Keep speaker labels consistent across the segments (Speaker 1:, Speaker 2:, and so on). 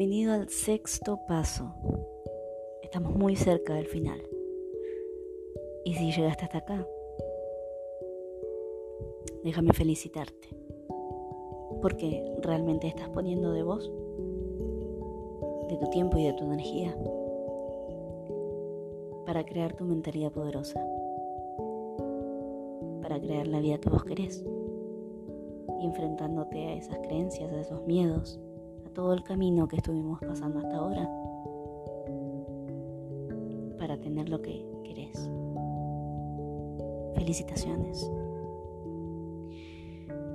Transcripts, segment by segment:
Speaker 1: Bienvenido al sexto paso. Estamos muy cerca del final. Y si llegaste hasta acá, déjame felicitarte. Porque realmente estás poniendo de vos, de tu tiempo y de tu energía para crear tu mentalidad poderosa. Para crear la vida que vos querés. Enfrentándote a esas creencias, a esos miedos, todo el camino que estuvimos pasando hasta ahora para tener lo que querés. Felicitaciones.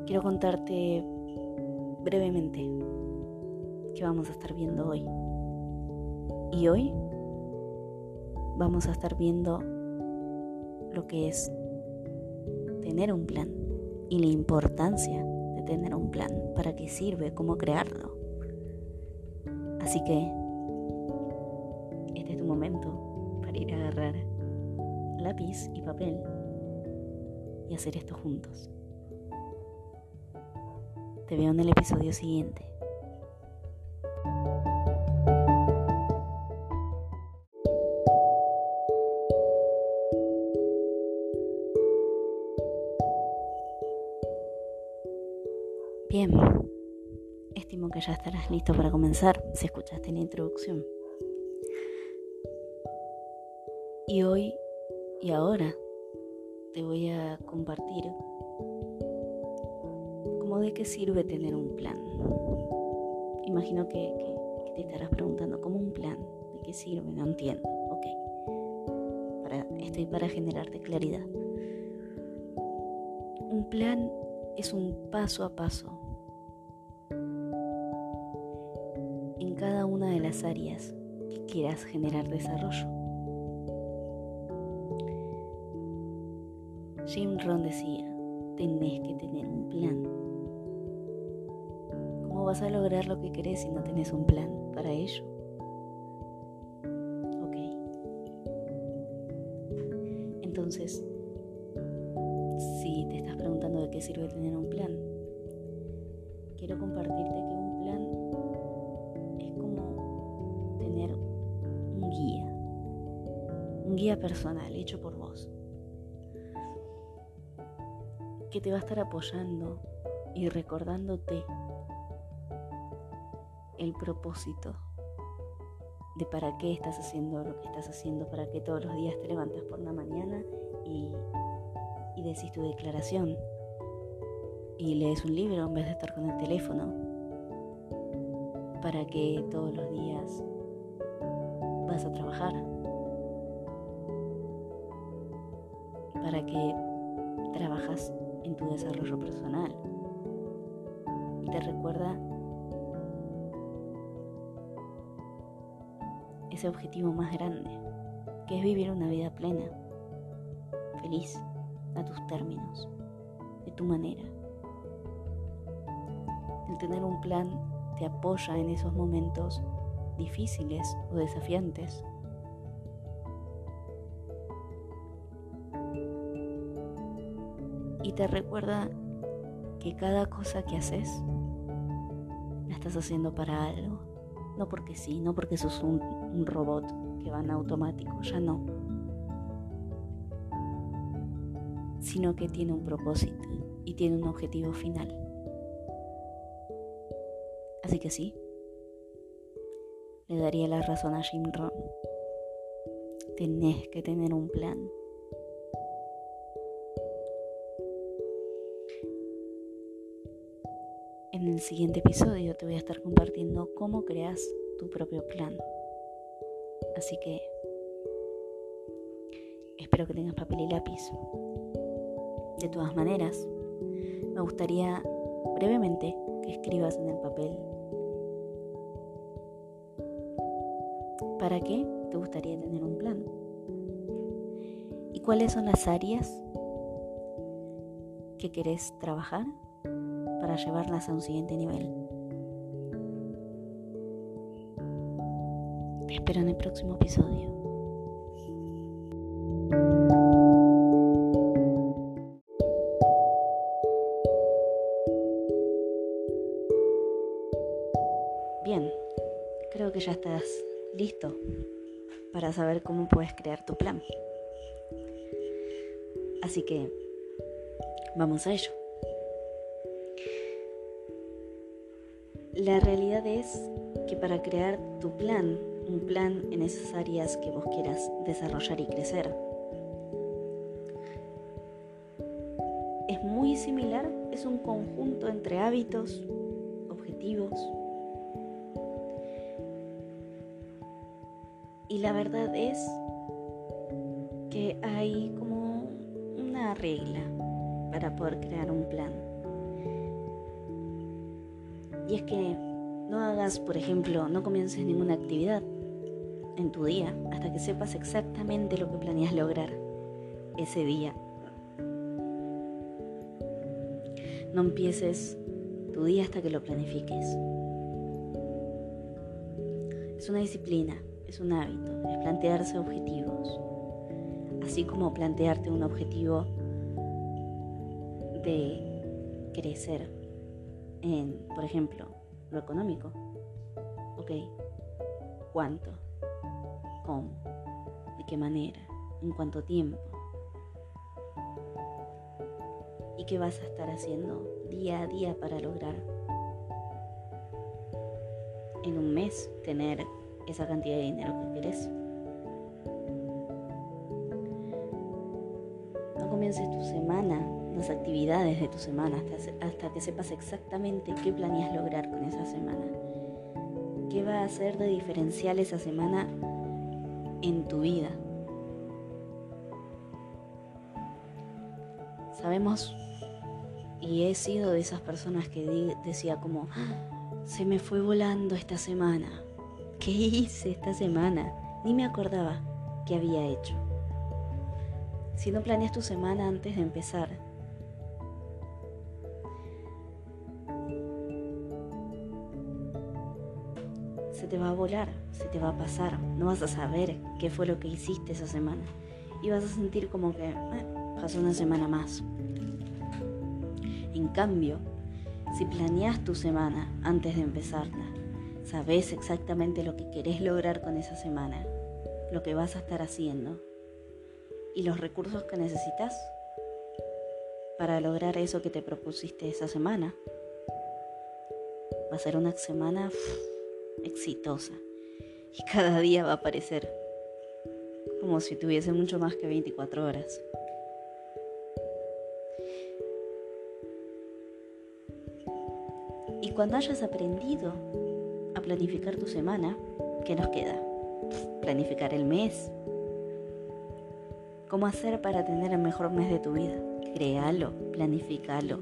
Speaker 1: Quiero contarte brevemente qué vamos a estar viendo hoy. Y hoy vamos a estar viendo lo que es tener un plan y la importancia de tener un plan, para qué sirve, cómo crearlo. Así que este es tu momento para ir a agarrar lápiz y papel y hacer esto juntos. Te veo en el episodio siguiente. Estarás listo para comenzar si escuchaste la introducción. Y hoy y ahora te voy a compartir cómo de qué sirve tener un plan. Imagino que, te estarás preguntando, ¿cómo un plan? ¿De qué sirve? No entiendo. Ok. Estoy para generarte claridad. Un plan es un paso a paso cada una de las áreas que quieras generar desarrollo. Jim Ron decía, tenés que tener un plan. ¿Cómo vas a lograr lo que querés si no tenés un plan para ello? Ok. Entonces, si te estás preguntando de qué sirve tener un plan, quiero compartirte que un plan guía personal hecho por vos, que te va a estar apoyando y recordándote el propósito de para qué estás haciendo lo que estás haciendo, para qué todos los días te levantas por la mañana y, y decís tu declaración y lees un libro en vez de estar con el teléfono, para que todos los días vas a trabajar para que trabajas en tu desarrollo personal. Y te recuerda ese objetivo más grande, que es vivir una vida plena, feliz, a tus términos, de tu manera. El tener un plan te apoya en esos momentos difíciles o desafiantes y te recuerda que cada cosa que haces la estás haciendo para algo. No porque sí, no porque sos un, un robot que va en automático, ya no. Sino que tiene un propósito y tiene un objetivo final. Así que sí, le daría la razón a Jim Ron. Tenés que tener un plan. En el siguiente episodio te voy a estar compartiendo cómo creas tu propio plan. Así que espero que tengas papel y lápiz. De todas maneras, me gustaría brevemente que escribas en el papel para qué te gustaría tener un plan y cuáles son las áreas que querés trabajar para llevarlas a un siguiente nivel. Te espero en el próximo episodio. Bien, ya estás listo para saber cómo puedes crear tu plan. Así que vamos a ello. La realidad es que para crear tu plan, un plan en esas áreas que vos quieras desarrollar y crecer, es muy similar, es un conjunto entre hábitos, objetivos, y la verdad es que hay como una regla para poder crear un plan. Y es que no hagas, por ejemplo, no comiences ninguna actividad en tu día hasta que sepas exactamente lo que planeas lograr ese día. No empieces tu día hasta que lo planifiques. Es una disciplina, es un hábito, es plantearse objetivos. Así como plantearte un objetivo de crecer en, por ejemplo, lo económico. Ok, ¿cuánto? ¿Cómo? ¿De qué manera? ¿En cuánto tiempo? ¿Y qué vas a estar haciendo día a día para lograr en un mes tener esa cantidad de dinero que querés? Actividades de tu semana hasta, que sepas exactamente qué planeas lograr con esa semana. ¿Qué va a hacer de diferencial esa semana en tu vida? Sabemos, y he sido de esas personas que decía como, se me fue volando esta semana. ¿Qué hice esta semana? Ni me acordaba qué había hecho. Si no planeas tu semana antes de empezar, te va a volar, se te va a pasar, no vas a saber qué fue lo que hiciste esa semana y vas a sentir como que eh, pasó una semana más. En cambio, si planeas tu semana antes de empezarla, sabes exactamente lo que querés lograr con esa semana, lo que vas a estar haciendo y los recursos que necesitas para lograr eso que te propusiste esa semana. Va a ser una semana exitosa. Y cada día va a parecer como si tuviese mucho más que 24 horas. Y cuando hayas aprendido a planificar tu semana, ¿qué nos queda? Planificar el mes. ¿Cómo hacer para tener el mejor mes de tu vida? Créalo, planificalo.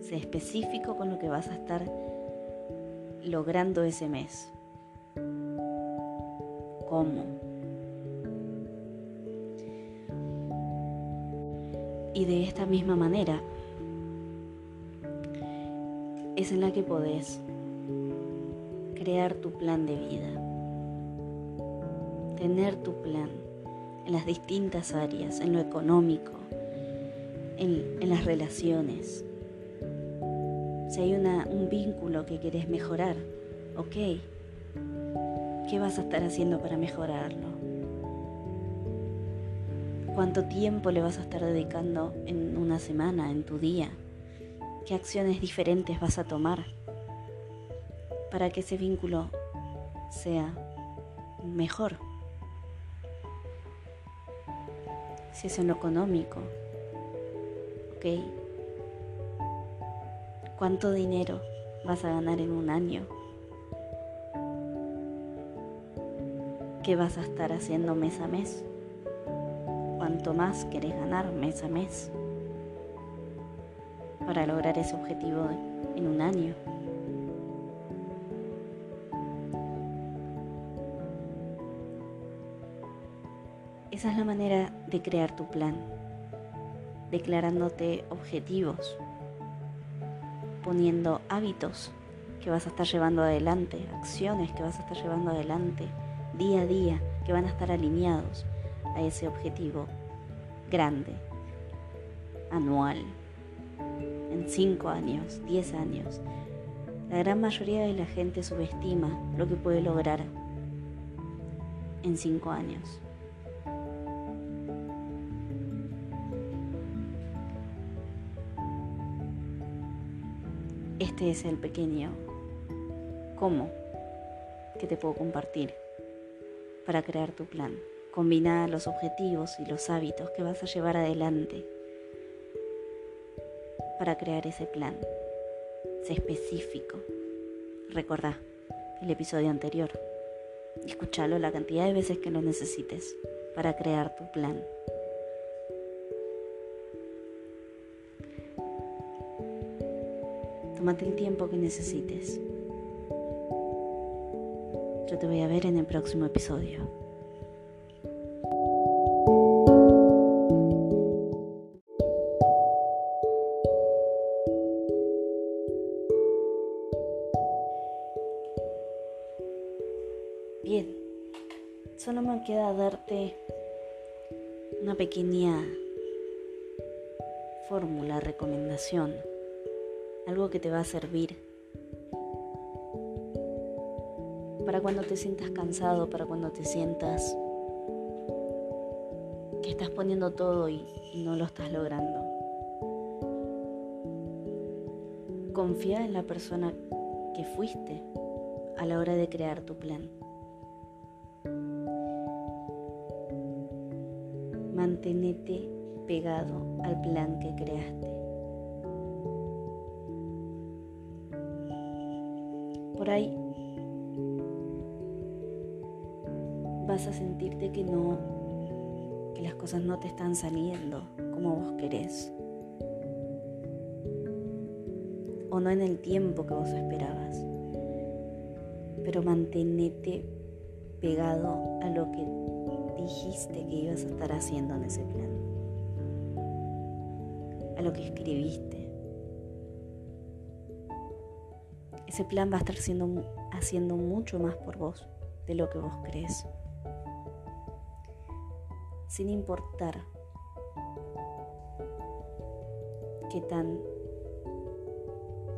Speaker 1: Sé específico con lo que vas a estar logrando ese mes? ¿Cómo? Y de esta misma manera es en la que podés crear tu plan de vida, tener tu plan en las distintas áreas, en lo económico, en, en las relaciones, si hay un vínculo que quieres mejorar, ok, ¿qué vas a estar haciendo para mejorarlo? ¿Cuánto tiempo le vas a estar dedicando en una semana, en tu día? ¿Qué acciones diferentes vas a tomar para que ese vínculo sea mejor? Si es en lo económico, ok, ¿Cuánto dinero vas a ganar en un año? ¿Qué vas a estar haciendo mes a mes? ¿Cuánto más querés ganar mes a mes para lograr ese objetivo en un año? Esa es la manera de crear tu plan, declarándote objetivos poniendo hábitos que vas a estar llevando adelante, acciones que vas a estar llevando adelante día a día, que van a estar alineados a ese objetivo grande, anual, en 5 años, 10 años. La gran mayoría de la gente subestima lo que puede lograr en cinco años. Este es el pequeño cómo que te puedo compartir para crear tu plan. Combina los objetivos y los hábitos que vas a llevar adelante para crear ese plan. Sé específico. Recordá el episodio anterior. Escúchalo la cantidad de veces que lo necesites para crear tu plan. Tómate el tiempo que necesites. Yo te voy a ver en el próximo episodio. Bien, solo me queda darte una pequeña fórmula, recomendación, algo que te va a servir para cuando te sientas cansado, para cuando te sientas que estás poniendo todo y, no lo estás logrando. Confía en la persona que fuiste a la hora de crear tu plan. mantenete pegado al plan que creaste. Por ahí vas a sentirte que no, que las cosas no te están saliendo como vos querés. O no en el tiempo que vos esperabas. Pero mantenete pegado a lo que dijiste que ibas a estar haciendo en ese plan, a lo que escribiste. Ese plan va a estar haciendo mucho más por vos de lo que vos crees. Sin importar qué tan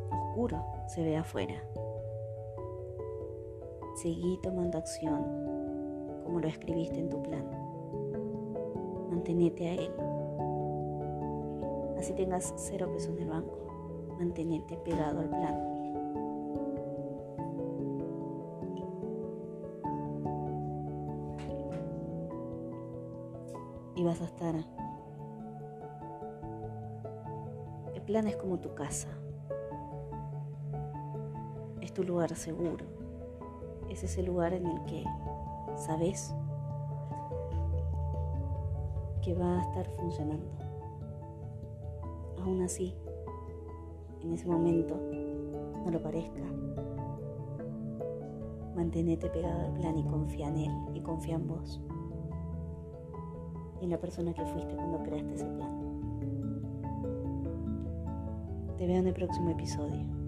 Speaker 1: oscuro se ve afuera. Seguí tomando acción como lo escribiste en tu plan. Mantenete a él. Así tengas cero pesos en el banco. Mantenete pegado al plan. Vas a estar. El plan es como tu casa. Es tu lugar seguro. Es ese lugar en el que sabes que va a estar funcionando. Aún así, en ese momento, no lo parezca. Manténete pegado al plan y confía en él y confía en vos. En la persona que fuiste cuando creaste ese plan. Te veo en el próximo episodio.